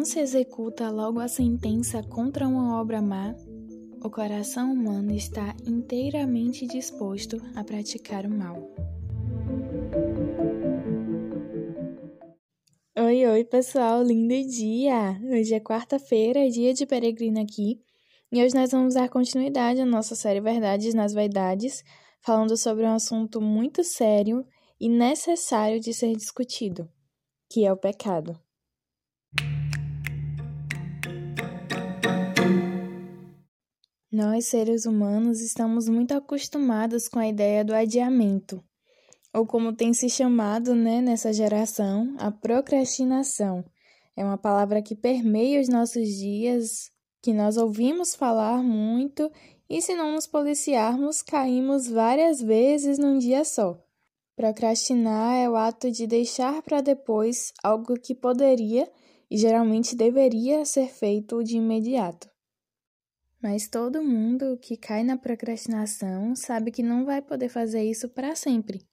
não se executa logo a sentença contra uma obra má, o coração humano está inteiramente disposto a praticar o mal. Oi, oi, pessoal, lindo dia! Hoje é quarta-feira, dia de peregrino aqui, e hoje nós vamos dar continuidade à nossa série Verdades nas Vaidades, falando sobre um assunto muito sério e necessário de ser discutido, que é o pecado. Nós, seres humanos, estamos muito acostumados com a ideia do adiamento, ou como tem se chamado né, nessa geração, a procrastinação. É uma palavra que permeia os nossos dias, que nós ouvimos falar muito e, se não nos policiarmos, caímos várias vezes num dia só. Procrastinar é o ato de deixar para depois algo que poderia e geralmente deveria ser feito de imediato. Mas todo mundo que cai na procrastinação sabe que não vai poder fazer isso para sempre.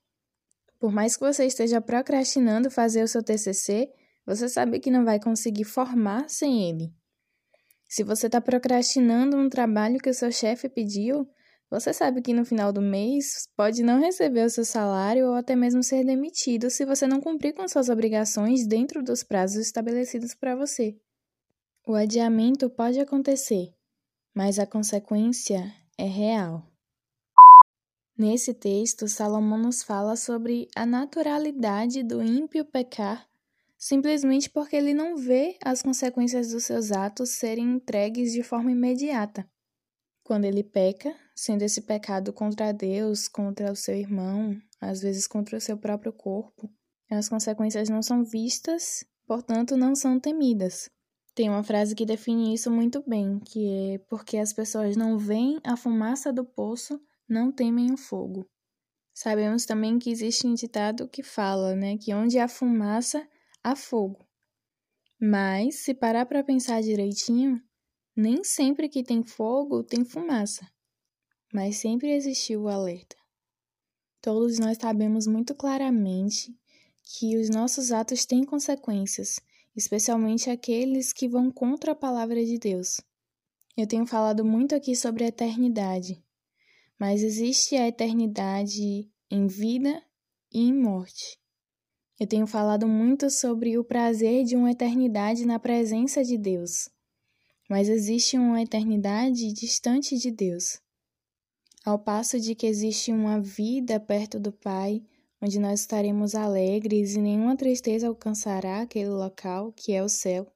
Por mais que você esteja procrastinando fazer o seu TCC, você sabe que não vai conseguir formar sem ele. Se você está procrastinando um trabalho que o seu chefe pediu, você sabe que no final do mês pode não receber o seu salário ou até mesmo ser demitido se você não cumprir com suas obrigações dentro dos prazos estabelecidos para você. O adiamento pode acontecer, mas a consequência é real. Nesse texto, Salomão nos fala sobre a naturalidade do ímpio pecar simplesmente porque ele não vê as consequências dos seus atos serem entregues de forma imediata. Quando ele peca, sendo esse pecado contra Deus, contra o seu irmão, às vezes contra o seu próprio corpo, as consequências não são vistas, portanto, não são temidas. Tem uma frase que define isso muito bem, que é porque as pessoas não veem a fumaça do poço, não temem o fogo. Sabemos também que existe um ditado que fala, né, que onde há fumaça, há fogo. Mas, se parar para pensar direitinho, nem sempre que tem fogo tem fumaça. Mas sempre existiu o alerta. Todos nós sabemos muito claramente que os nossos atos têm consequências especialmente aqueles que vão contra a palavra de Deus. Eu tenho falado muito aqui sobre a eternidade, mas existe a eternidade em vida e em morte. Eu tenho falado muito sobre o prazer de uma eternidade na presença de Deus, mas existe uma eternidade distante de Deus. Ao passo de que existe uma vida perto do Pai, onde nós estaremos alegres e nenhuma tristeza alcançará aquele local que é o céu.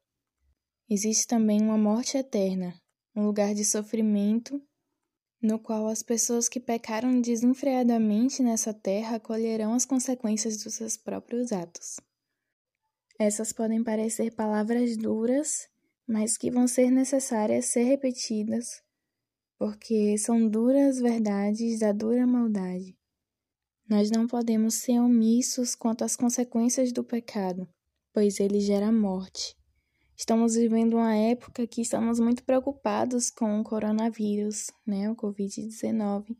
Existe também uma morte eterna, um lugar de sofrimento, no qual as pessoas que pecaram desenfreadamente nessa terra colherão as consequências dos seus próprios atos. Essas podem parecer palavras duras, mas que vão ser necessárias ser repetidas, porque são duras verdades da dura maldade. Nós não podemos ser omissos quanto às consequências do pecado, pois ele gera morte. Estamos vivendo uma época que estamos muito preocupados com o coronavírus, né, o Covid-19.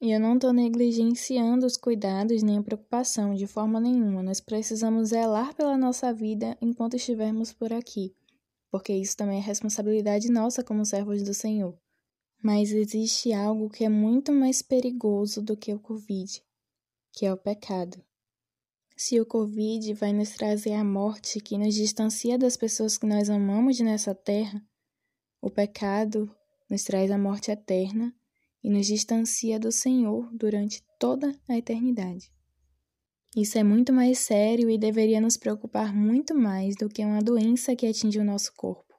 E eu não estou negligenciando os cuidados nem a preocupação de forma nenhuma. Nós precisamos zelar pela nossa vida enquanto estivermos por aqui, porque isso também é responsabilidade nossa como servos do Senhor. Mas existe algo que é muito mais perigoso do que o Covid, que é o pecado. Se o Covid vai nos trazer a morte que nos distancia das pessoas que nós amamos nessa terra, o pecado nos traz a morte eterna e nos distancia do Senhor durante toda a eternidade. Isso é muito mais sério e deveria nos preocupar muito mais do que uma doença que atinge o nosso corpo.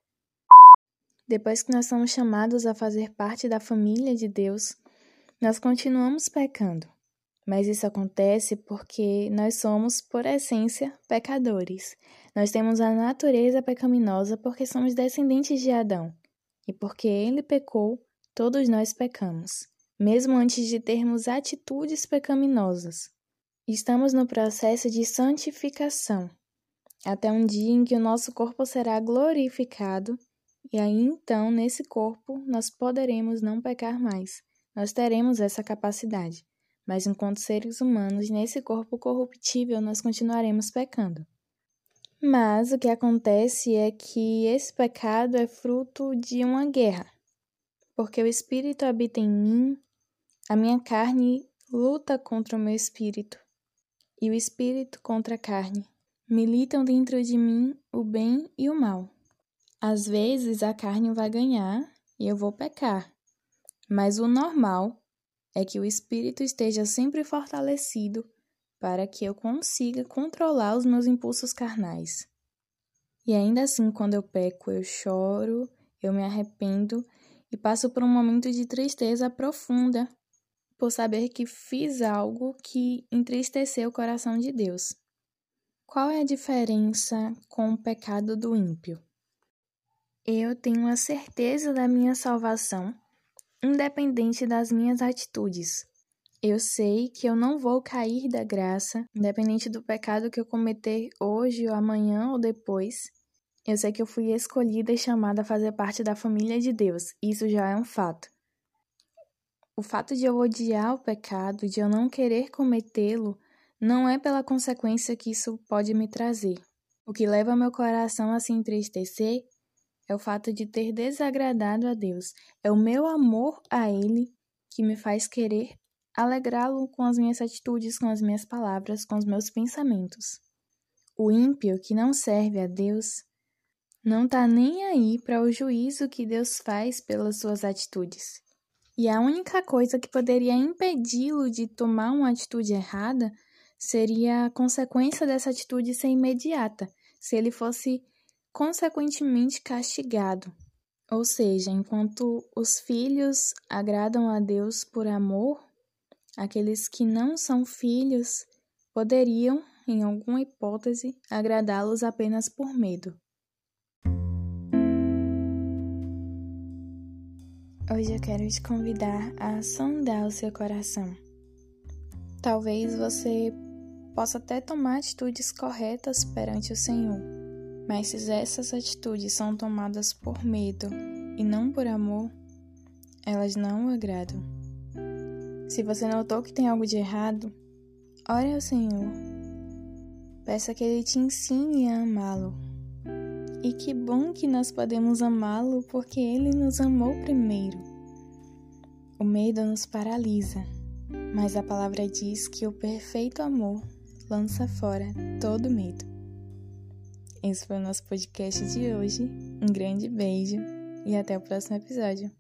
Depois que nós somos chamados a fazer parte da família de Deus, nós continuamos pecando. Mas isso acontece porque nós somos, por essência, pecadores. Nós temos a natureza pecaminosa porque somos descendentes de Adão. E porque ele pecou, todos nós pecamos, mesmo antes de termos atitudes pecaminosas. Estamos no processo de santificação, até um dia em que o nosso corpo será glorificado, e aí então, nesse corpo, nós poderemos não pecar mais. Nós teremos essa capacidade mas enquanto seres humanos nesse corpo corruptível nós continuaremos pecando. Mas o que acontece é que esse pecado é fruto de uma guerra, porque o espírito habita em mim, a minha carne luta contra o meu espírito, e o espírito contra a carne. Militam dentro de mim o bem e o mal. Às vezes a carne vai ganhar e eu vou pecar, mas o normal é que o espírito esteja sempre fortalecido para que eu consiga controlar os meus impulsos carnais. E ainda assim, quando eu peco, eu choro, eu me arrependo e passo por um momento de tristeza profunda por saber que fiz algo que entristeceu o coração de Deus. Qual é a diferença com o pecado do ímpio? Eu tenho a certeza da minha salvação, independente das minhas atitudes. Eu sei que eu não vou cair da graça, independente do pecado que eu cometer hoje ou amanhã ou depois. Eu sei que eu fui escolhida e chamada a fazer parte da família de Deus. Isso já é um fato. O fato de eu odiar o pecado, de eu não querer cometê-lo, não é pela consequência que isso pode me trazer. O que leva meu coração a se entristecer é o fato de ter desagradado a Deus. É o meu amor a Ele que me faz querer alegrá-lo com as minhas atitudes, com as minhas palavras, com os meus pensamentos. O ímpio que não serve a Deus não está nem aí para o juízo que Deus faz pelas suas atitudes. E a única coisa que poderia impedi-lo de tomar uma atitude errada seria a consequência dessa atitude ser imediata, se ele fosse consequentemente castigado. Ou seja, enquanto os filhos agradam a Deus por amor, Aqueles que não são filhos poderiam, em alguma hipótese, agradá-los apenas por medo. Hoje eu quero te convidar a sondar o seu coração. Talvez você possa até tomar atitudes corretas perante o Senhor, mas se essas atitudes são tomadas por medo e não por amor, elas não o agradam. Se você notou que tem algo de errado, ore ao Senhor. Peça que Ele te ensine a amá-lo. E que bom que nós podemos amá-lo porque Ele nos amou primeiro. O medo nos paralisa, mas a palavra diz que o perfeito amor lança fora todo medo. Esse foi o nosso podcast de hoje. Um grande beijo e até o próximo episódio.